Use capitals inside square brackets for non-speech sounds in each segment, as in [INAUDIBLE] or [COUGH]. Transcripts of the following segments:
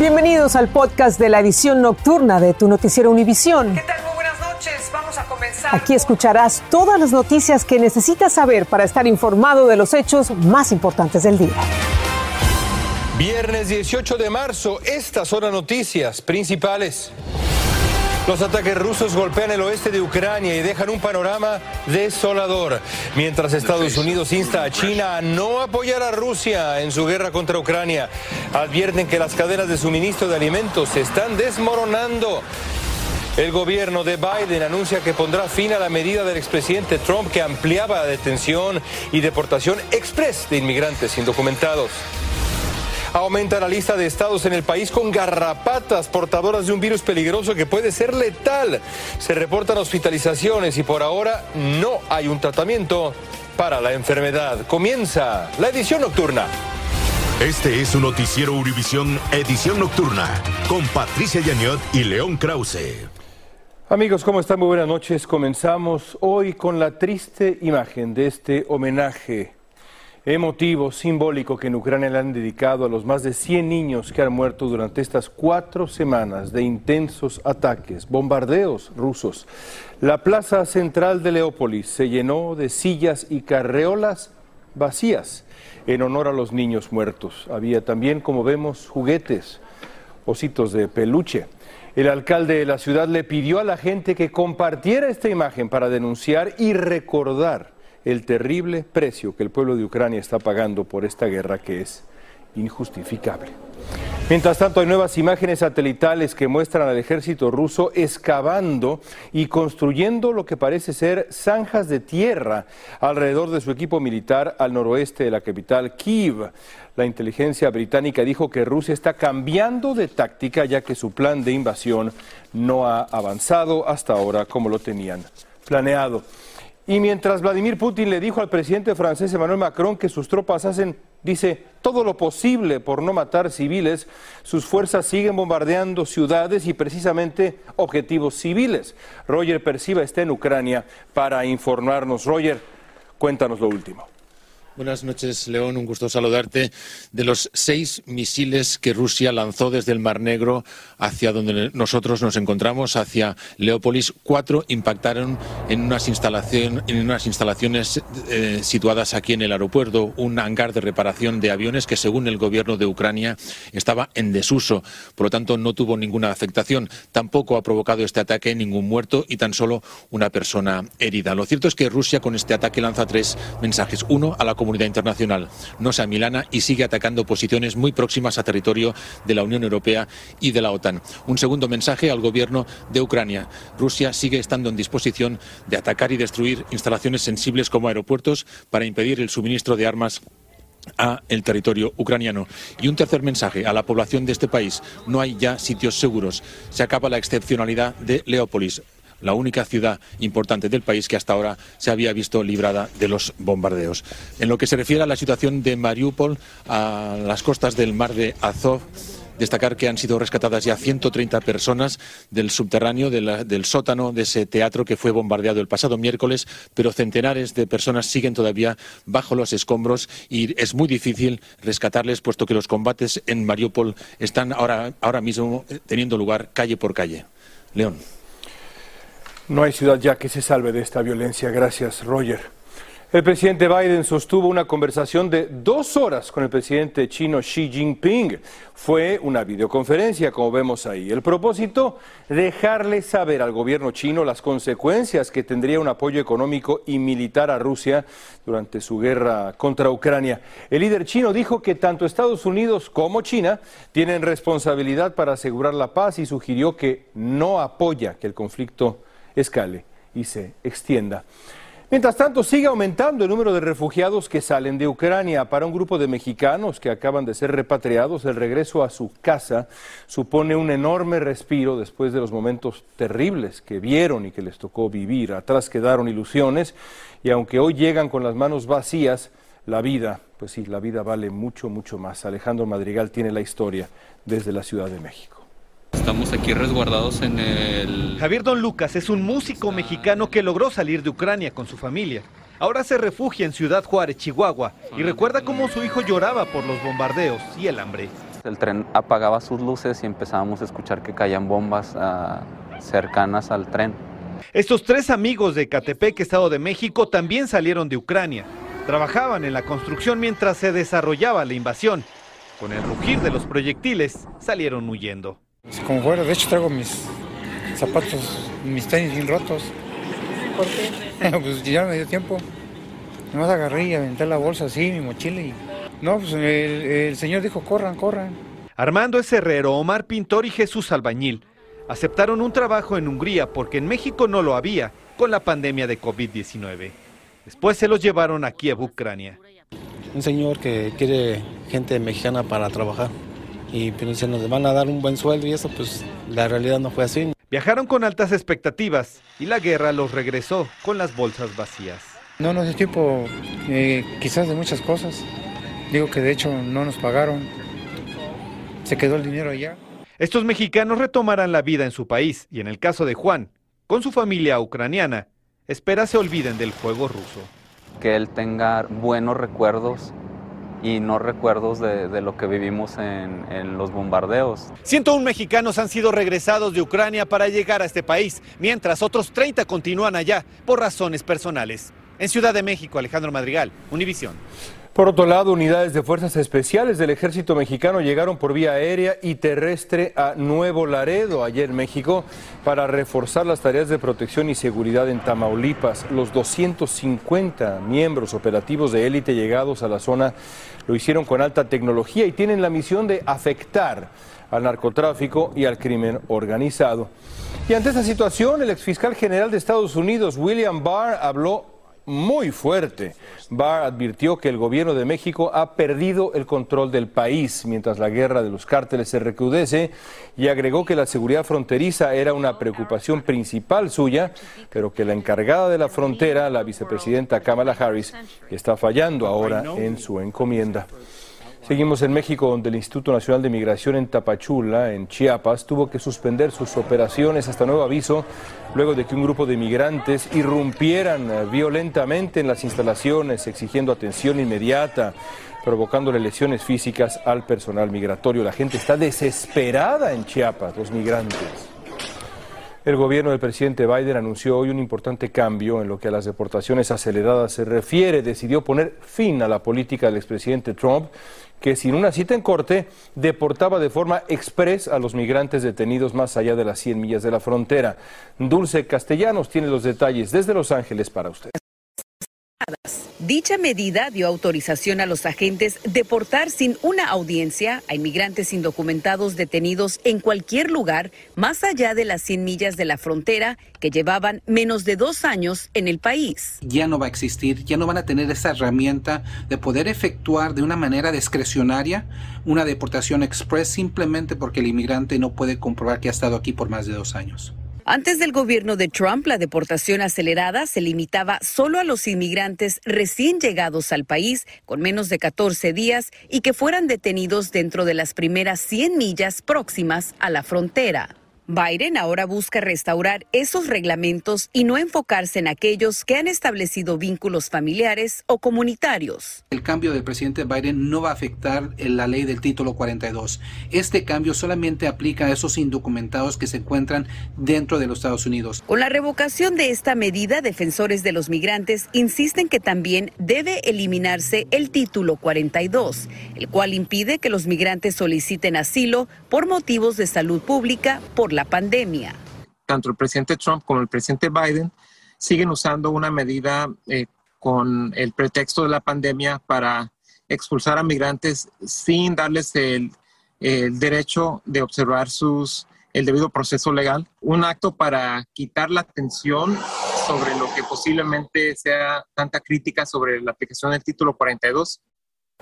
Bienvenidos al podcast de la edición nocturna de tu noticiero Univisión. ¿Qué tal? Muy buenas noches. Vamos a comenzar. Aquí escucharás todas las noticias que necesitas saber para estar informado de los hechos más importantes del día. Viernes 18 de marzo, estas son las noticias principales. Los ataques rusos golpean el oeste de Ucrania y dejan un panorama desolador, mientras Estados Unidos insta a China a no apoyar a Rusia en su guerra contra Ucrania. Advierten que las cadenas de suministro de alimentos se están desmoronando. El gobierno de Biden anuncia que pondrá fin a la medida del expresidente Trump que ampliaba la detención y deportación express de inmigrantes indocumentados. Aumenta la lista de estados en el país con garrapatas portadoras de un virus peligroso que puede ser letal. Se reportan hospitalizaciones y por ahora no hay un tratamiento para la enfermedad. Comienza la edición nocturna. Este es un noticiero Univisión Edición Nocturna con Patricia Yaniot y León Krause. Amigos, ¿cómo están? Muy buenas noches. Comenzamos hoy con la triste imagen de este homenaje emotivo, simbólico que en Ucrania le han dedicado a los más de 100 niños que han muerto durante estas cuatro semanas de intensos ataques, bombardeos rusos. La plaza central de Leópolis se llenó de sillas y carreolas vacías en honor a los niños muertos. Había también, como vemos, juguetes, ositos de peluche. El alcalde de la ciudad le pidió a la gente que compartiera esta imagen para denunciar y recordar el terrible precio que el pueblo de Ucrania está pagando por esta guerra que es injustificable. Mientras tanto, hay nuevas imágenes satelitales que muestran al ejército ruso excavando y construyendo lo que parece ser zanjas de tierra alrededor de su equipo militar al noroeste de la capital, Kiev. La inteligencia británica dijo que Rusia está cambiando de táctica ya que su plan de invasión no ha avanzado hasta ahora como lo tenían planeado. Y mientras Vladimir Putin le dijo al presidente francés Emmanuel Macron que sus tropas hacen, dice, todo lo posible por no matar civiles, sus fuerzas siguen bombardeando ciudades y precisamente objetivos civiles. Roger Perciba está en Ucrania para informarnos. Roger, cuéntanos lo último. Buenas noches, León. Un gusto saludarte. De los seis misiles que Rusia lanzó desde el Mar Negro hacia donde nosotros nos encontramos, hacia Leópolis, cuatro impactaron en unas, en unas instalaciones eh, situadas aquí en el aeropuerto, un hangar de reparación de aviones que, según el gobierno de Ucrania, estaba en desuso. Por lo tanto, no tuvo ninguna afectación. Tampoco ha provocado este ataque ningún muerto y tan solo una persona herida. Lo cierto es que Rusia con este ataque lanza tres mensajes. Uno, a la comunidad internacional no se amilana y sigue atacando posiciones muy próximas a territorio de la Unión Europea y de la OTAN. Un segundo mensaje al gobierno de Ucrania. Rusia sigue estando en disposición de atacar y destruir instalaciones sensibles como aeropuertos para impedir el suministro de armas a el territorio ucraniano. Y un tercer mensaje a la población de este país. No hay ya sitios seguros. Se acaba la excepcionalidad de Leópolis la única ciudad importante del país que hasta ahora se había visto librada de los bombardeos. En lo que se refiere a la situación de Mariupol, a las costas del mar de Azov, destacar que han sido rescatadas ya 130 personas del subterráneo, del sótano de ese teatro que fue bombardeado el pasado miércoles, pero centenares de personas siguen todavía bajo los escombros y es muy difícil rescatarles, puesto que los combates en Mariupol están ahora, ahora mismo teniendo lugar calle por calle. León. No hay ciudad ya que se salve de esta violencia. Gracias, Roger. El presidente Biden sostuvo una conversación de dos horas con el presidente chino Xi Jinping. Fue una videoconferencia, como vemos ahí. El propósito, dejarle saber al gobierno chino las consecuencias que tendría un apoyo económico y militar a Rusia durante su guerra contra Ucrania. El líder chino dijo que tanto Estados Unidos como China tienen responsabilidad para asegurar la paz y sugirió que no apoya que el conflicto escale y se extienda. Mientras tanto, sigue aumentando el número de refugiados que salen de Ucrania. Para un grupo de mexicanos que acaban de ser repatriados, el regreso a su casa supone un enorme respiro después de los momentos terribles que vieron y que les tocó vivir. Atrás quedaron ilusiones y aunque hoy llegan con las manos vacías, la vida, pues sí, la vida vale mucho, mucho más. Alejandro Madrigal tiene la historia desde la Ciudad de México. Estamos aquí resguardados en el... Javier Don Lucas es un músico mexicano que logró salir de Ucrania con su familia. Ahora se refugia en Ciudad Juárez, Chihuahua, y recuerda cómo su hijo lloraba por los bombardeos y el hambre. El tren apagaba sus luces y empezábamos a escuchar que caían bombas uh, cercanas al tren. Estos tres amigos de Catepec, Estado de México, también salieron de Ucrania. Trabajaban en la construcción mientras se desarrollaba la invasión. Con el rugir de los proyectiles, salieron huyendo. Como fuera, de hecho traigo mis zapatos, mis tenis bien rotos. ¿Por qué? [LAUGHS] pues ya no me dio tiempo. Nomás agarré y aventé la bolsa así, mi mochila y... No, pues el, el señor dijo, corran, corran. Armando es herrero, Omar Pintor y Jesús Albañil. Aceptaron un trabajo en Hungría porque en México no lo había con la pandemia de COVID-19. Después se los llevaron aquí a Ucrania. Un señor que quiere gente mexicana para trabajar y pues, se nos van a dar un buen sueldo y eso pues la realidad no fue así. Viajaron con altas expectativas y la guerra los regresó con las bolsas vacías. No nos dio tiempo eh, quizás de muchas cosas. Digo que de hecho no nos pagaron. Se quedó el dinero allá. Estos mexicanos retomarán la vida en su país y en el caso de Juan, con su familia ucraniana, espera se olviden del fuego ruso. Que él tenga buenos recuerdos y no recuerdos de, lo que vivimos en, en, los bombardeos. 101 mexicanos han sido regresados de Ucrania para llegar a este país, mientras otros 30 continúan allá por razones personales. En Ciudad de México, Alejandro Madrigal, Univisión. Por otro lado, unidades de fuerzas especiales del ejército mexicano llegaron por vía aérea y terrestre a Nuevo Laredo, ayer en México, para reforzar las tareas de protección y seguridad en Tamaulipas. Los 250 miembros operativos de élite llegados a la zona lo hicieron con alta tecnología y tienen la misión de afectar al narcotráfico y al crimen organizado. Y ante esta situación, el exfiscal general de Estados Unidos, William Barr, habló muy fuerte. Barr advirtió que el gobierno de México ha perdido el control del país mientras la guerra de los cárteles se recrudece y agregó que la seguridad fronteriza era una preocupación principal suya, pero que la encargada de la frontera, la vicepresidenta Kamala Harris, está fallando ahora en su encomienda. Seguimos en México, donde el Instituto Nacional de Migración en Tapachula, en Chiapas, tuvo que suspender sus operaciones hasta nuevo aviso, luego de que un grupo de migrantes irrumpieran violentamente en las instalaciones, exigiendo atención inmediata, provocándole lesiones físicas al personal migratorio. La gente está desesperada en Chiapas, los migrantes. El gobierno del presidente Biden anunció hoy un importante cambio en lo que a las deportaciones aceleradas se refiere. Decidió poner fin a la política del expresidente Trump, que sin una cita en corte deportaba de forma express a los migrantes detenidos más allá de las 100 millas de la frontera. Dulce Castellanos tiene los detalles desde Los Ángeles para usted. Dicha medida dio autorización a los agentes deportar sin una audiencia a inmigrantes indocumentados detenidos en cualquier lugar más allá de las 100 millas de la frontera que llevaban menos de dos años en el país. Ya no va a existir, ya no van a tener esa herramienta de poder efectuar de una manera discrecionaria una deportación express simplemente porque el inmigrante no puede comprobar que ha estado aquí por más de dos años. Antes del gobierno de Trump, la deportación acelerada se limitaba solo a los inmigrantes recién llegados al país con menos de 14 días y que fueran detenidos dentro de las primeras 100 millas próximas a la frontera. Biden ahora busca restaurar esos reglamentos y no enfocarse en aquellos que han establecido vínculos familiares o comunitarios. El cambio del presidente Biden no va a afectar la ley del título 42. Este cambio solamente aplica a esos indocumentados que se encuentran dentro de los Estados Unidos. Con la revocación de esta medida, defensores de los migrantes insisten que también debe eliminarse el título 42, el cual impide que los migrantes soliciten asilo por motivos de salud pública por la pandemia. Tanto el presidente Trump como el presidente Biden siguen usando una medida eh, con el pretexto de la pandemia para expulsar a migrantes sin darles el, el derecho de observar sus, el debido proceso legal. Un acto para quitar la atención sobre lo que posiblemente sea tanta crítica sobre la aplicación del título 42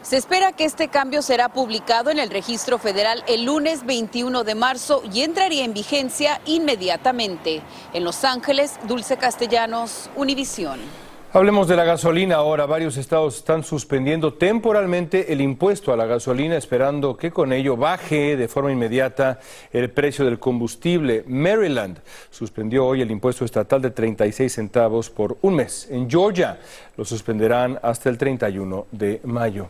se espera que este cambio será publicado en el registro federal el lunes 21 de marzo y entraría en vigencia inmediatamente. En Los Ángeles, Dulce Castellanos, Univisión. Hablemos de la gasolina ahora. Varios estados están suspendiendo temporalmente el impuesto a la gasolina, esperando que con ello baje de forma inmediata el precio del combustible. Maryland suspendió hoy el impuesto estatal de 36 centavos por un mes. En Georgia, lo suspenderán hasta el 31 de mayo.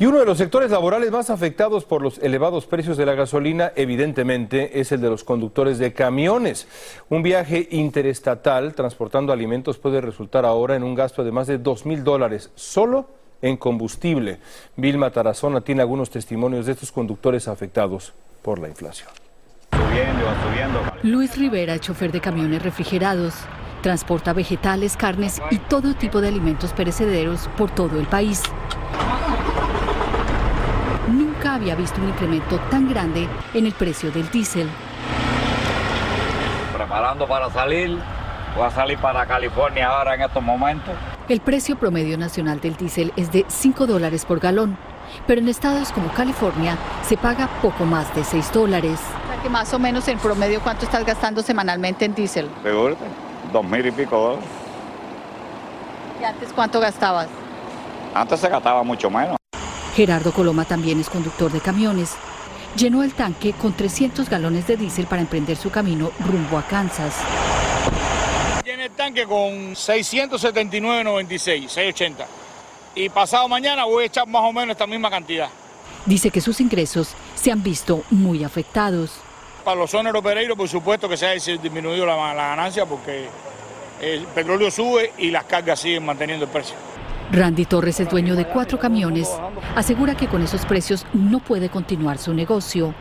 Y uno de los sectores laborales más afectados por los elevados precios de la gasolina, evidentemente, es el de los conductores de camiones. Un viaje interestatal transportando alimentos puede resultar ahora en un gasto de más de 2 mil dólares solo en combustible. Vilma Tarazona tiene algunos testimonios de estos conductores afectados por la inflación. Luis Rivera, chofer de camiones refrigerados, transporta vegetales, carnes y todo tipo de alimentos perecederos por todo el país nunca había visto un incremento tan grande en el precio del diésel. Preparando para salir, voy a salir para California ahora en estos momentos. El precio promedio nacional del diésel es de 5 dólares por galón, pero en estados como California se paga poco más de 6 dólares. que más o menos en promedio, ¿cuánto estás gastando semanalmente en diésel? Peor, dos mil y pico dólares. ¿Y antes cuánto gastabas? Antes se gastaba mucho menos. Gerardo Coloma también es conductor de camiones. Llenó el tanque con 300 galones de diésel para emprender su camino rumbo a Kansas. Tanque con 679.96, 680. Y pasado mañana voy a echar más o menos esta misma cantidad. Dice que sus ingresos se han visto muy afectados. Para los soneros pereiros, por supuesto que se ha disminuido la, la ganancia porque el petróleo sube y las cargas siguen manteniendo el precio. Randy Torres es dueño de cuatro camiones. Asegura que con esos precios no puede continuar su negocio.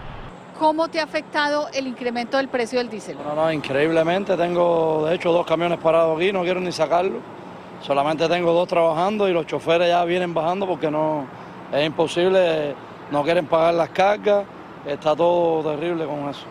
¿Cómo te ha afectado el incremento del precio del diésel? No, no, increíblemente. Tengo, de hecho, dos camiones parados aquí, no quiero ni sacarlo. Solamente tengo dos trabajando y los choferes ya vienen bajando porque no es imposible, no quieren pagar las cargas. Está todo terrible con eso.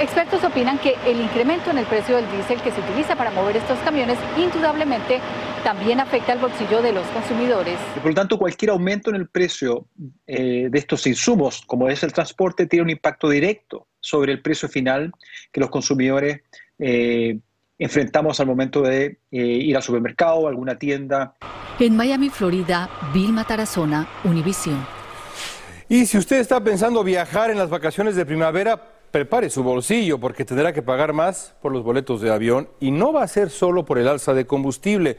Expertos opinan que el incremento en el precio del diésel que se utiliza para mover estos camiones indudablemente también afecta al bolsillo de los consumidores. por lo tanto, cualquier aumento en el precio eh, de estos insumos, como es el transporte, tiene un impacto directo sobre el precio final que los consumidores eh, enfrentamos al momento de eh, ir al supermercado o alguna tienda. En Miami, Florida, Vilma Tarazona, Univision. Y si usted está pensando viajar en las vacaciones de primavera, prepare su bolsillo porque tendrá que pagar más por los boletos de avión y no va a ser solo por el alza de combustible.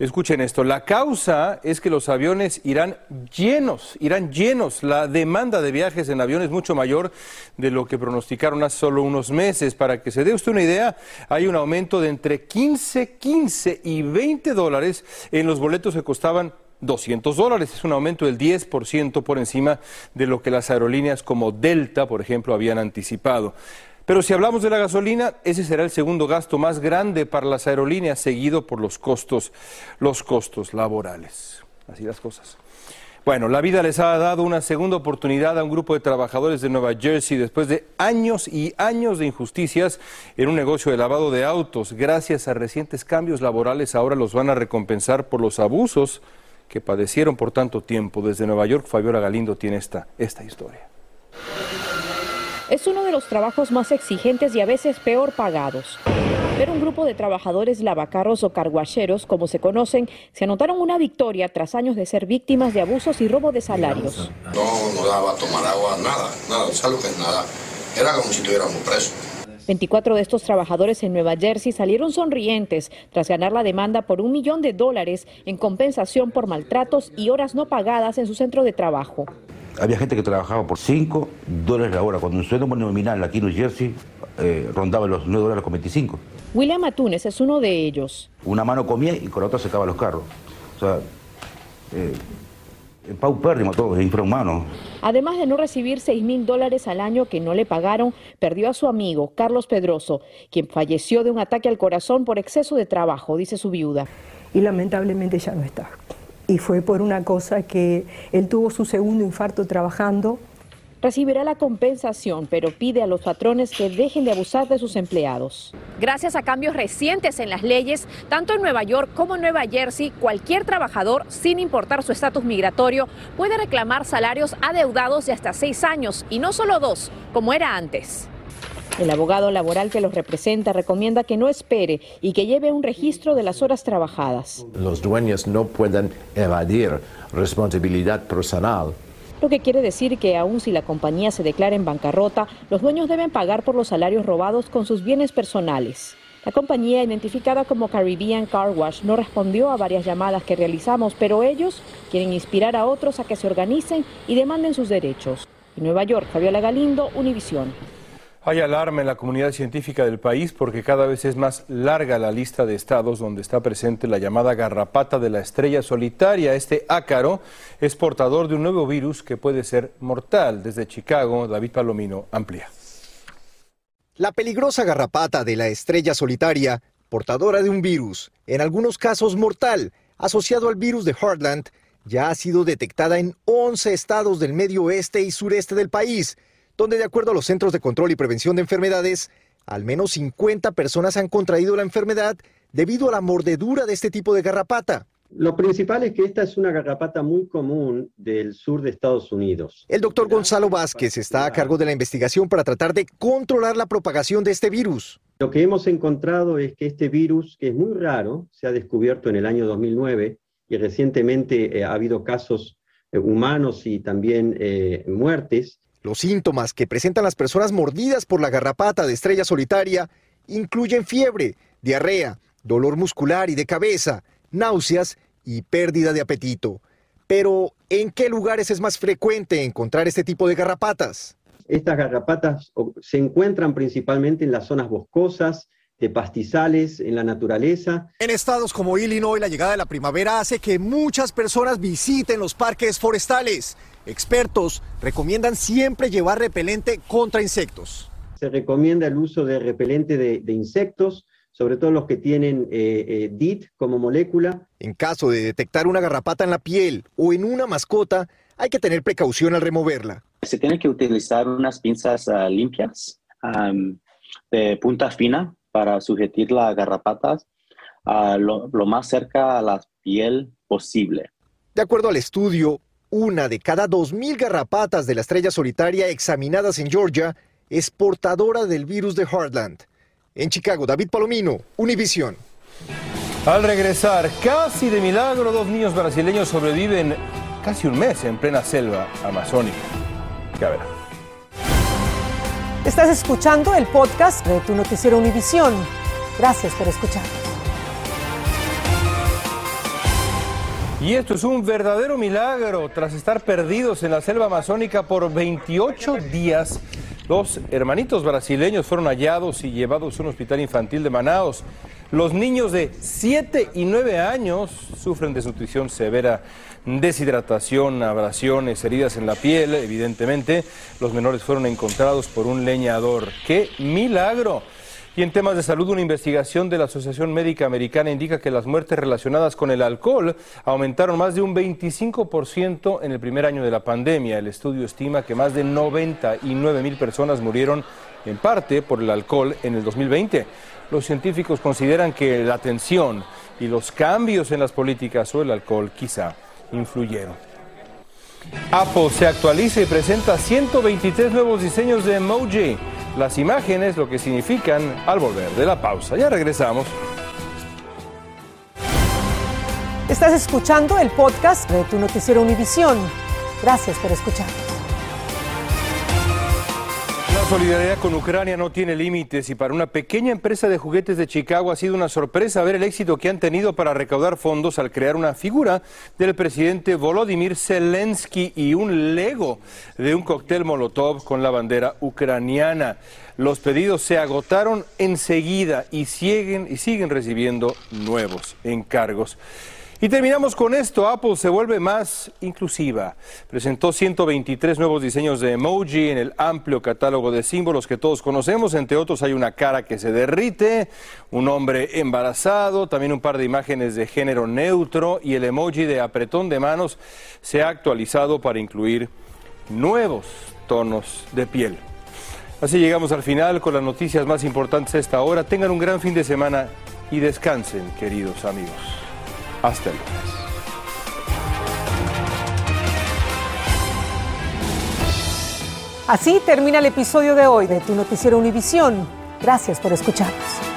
Escuchen esto, la causa es que los aviones irán llenos, irán llenos. La demanda de viajes en avión es mucho mayor de lo que pronosticaron hace solo unos meses. Para que se dé usted una idea, hay un aumento de entre 15, 15 y 20 dólares en los boletos que costaban 200 dólares. Es un aumento del 10% por encima de lo que las aerolíneas como Delta, por ejemplo, habían anticipado. Pero si hablamos de la gasolina, ese será el segundo gasto más grande para las aerolíneas, seguido por los costos, los costos laborales. Así las cosas. Bueno, la vida les ha dado una segunda oportunidad a un grupo de trabajadores de Nueva Jersey después de años y años de injusticias en un negocio de lavado de autos. Gracias a recientes cambios laborales, ahora los van a recompensar por los abusos que padecieron por tanto tiempo. Desde Nueva York, Fabiola Galindo tiene esta, esta historia. Es uno de los trabajos más exigentes y a veces peor pagados. Pero un grupo de trabajadores lavacarros o carguacheros, como se conocen, se anotaron una victoria tras años de ser víctimas de abusos y robo de salarios. No nos daba a tomar agua, nada, nada, ¿sabes lo que es nada? Era como si estuviéramos presos. 24 de estos trabajadores en Nueva Jersey salieron sonrientes tras ganar la demanda por un millón de dólares en compensación por maltratos y horas no pagadas en su centro de trabajo. Había gente que trabajaba por 5 dólares la hora, cuando un sueldo nominal aquí en New Jersey eh, rondaba los 9 dólares con 25. William Atunes es uno de ellos. Una mano comía y con la otra secaba los carros. O sea, eh, paupérrimo todo, es infrahumano. Además de no recibir 6 mil dólares al año que no le pagaron, perdió a su amigo, Carlos Pedroso, quien falleció de un ataque al corazón por exceso de trabajo, dice su viuda. Y lamentablemente ya no está. Y fue por una cosa que él tuvo su segundo infarto trabajando, recibirá la compensación, pero pide a los patrones que dejen de abusar de sus empleados. Gracias a cambios recientes en las leyes, tanto en Nueva York como en Nueva Jersey, cualquier trabajador, sin importar su estatus migratorio, puede reclamar salarios adeudados de hasta seis años y no solo dos, como era antes. El abogado laboral que los representa recomienda que no espere y que lleve un registro de las horas trabajadas. Los dueños no pueden evadir responsabilidad personal lo que quiere decir que aun si la compañía se declara en bancarrota, los dueños deben pagar por los salarios robados con sus bienes personales. La compañía, identificada como Caribbean Car Wash, no respondió a varias llamadas que realizamos, pero ellos quieren inspirar a otros a que se organicen y demanden sus derechos. En Nueva York, Fabiola Galindo, Univisión. Hay alarma en la comunidad científica del país porque cada vez es más larga la lista de estados donde está presente la llamada garrapata de la estrella solitaria. Este ácaro es portador de un nuevo virus que puede ser mortal. Desde Chicago, David Palomino amplía. La peligrosa garrapata de la estrella solitaria, portadora de un virus, en algunos casos mortal, asociado al virus de Heartland, ya ha sido detectada en 11 estados del medio oeste y sureste del país donde de acuerdo a los Centros de Control y Prevención de Enfermedades, al menos 50 personas han contraído la enfermedad debido a la mordedura de este tipo de garrapata. Lo principal es que esta es una garrapata muy común del sur de Estados Unidos. El doctor Gonzalo Vázquez está a cargo de la investigación para tratar de controlar la propagación de este virus. Lo que hemos encontrado es que este virus, que es muy raro, se ha descubierto en el año 2009 y recientemente eh, ha habido casos eh, humanos y también eh, muertes, los síntomas que presentan las personas mordidas por la garrapata de estrella solitaria incluyen fiebre, diarrea, dolor muscular y de cabeza, náuseas y pérdida de apetito. Pero, ¿en qué lugares es más frecuente encontrar este tipo de garrapatas? Estas garrapatas se encuentran principalmente en las zonas boscosas, de pastizales, en la naturaleza. En estados como Illinois, la llegada de la primavera hace que muchas personas visiten los parques forestales. Expertos recomiendan siempre llevar repelente contra insectos. Se recomienda el uso de repelente de, insectos, sobre todo los que tienen eh, eh, DIT como molécula. En caso de detectar una garrapata en la piel o en una mascota, hay que tener precaución al removerla. Se tiene que utilizar unas pinzas ah, limpias de punta fina para sujetar las garrapatas lo, lo más cerca a la piel posible. De acuerdo al estudio, una de cada 2.000 garrapatas de la estrella solitaria examinadas en Georgia es portadora del virus de Heartland. En Chicago, David Palomino, Univision. Al regresar, casi de milagro, dos niños brasileños sobreviven casi un mes en plena selva amazónica. Ya verá. Estás escuchando el podcast de tu noticiero Univisión. Gracias por escuchar. Y esto es un verdadero milagro. Tras estar perdidos en la selva amazónica por 28 días, los hermanitos brasileños fueron hallados y llevados a un hospital infantil de Manaos. Los niños de 7 y 9 años sufren desnutrición severa, deshidratación, abrasiones, heridas en la piel, evidentemente. Los menores fueron encontrados por un leñador. ¡Qué milagro! Y en temas de salud, una investigación de la Asociación Médica Americana indica que las muertes relacionadas con el alcohol aumentaron más de un 25% en el primer año de la pandemia. El estudio estima que más de 99 mil personas murieron en parte por el alcohol en el 2020. Los científicos consideran que la tensión y los cambios en las políticas sobre el alcohol quizá influyeron. Apple se actualiza y presenta 123 nuevos diseños de emoji las imágenes, lo que significan al volver de la pausa. Ya regresamos. Estás escuchando el podcast de tu noticiero Univisión. Gracias por escuchar. Solidaridad con Ucrania no tiene límites y para una pequeña empresa de juguetes de Chicago ha sido una sorpresa ver el éxito que han tenido para recaudar fondos al crear una figura del presidente Volodymyr Zelensky y un Lego de un cóctel Molotov con la bandera ucraniana. Los pedidos se agotaron enseguida y siguen, y siguen recibiendo nuevos encargos. Y terminamos con esto, Apple se vuelve más inclusiva. Presentó 123 nuevos diseños de emoji en el amplio catálogo de símbolos que todos conocemos. Entre otros hay una cara que se derrite, un hombre embarazado, también un par de imágenes de género neutro y el emoji de apretón de manos se ha actualizado para incluir nuevos tonos de piel. Así llegamos al final con las noticias más importantes a esta hora. Tengan un gran fin de semana y descansen, queridos amigos. Hasta luego. Así termina el episodio de hoy de Tu Noticiero Univisión. Gracias por escucharnos.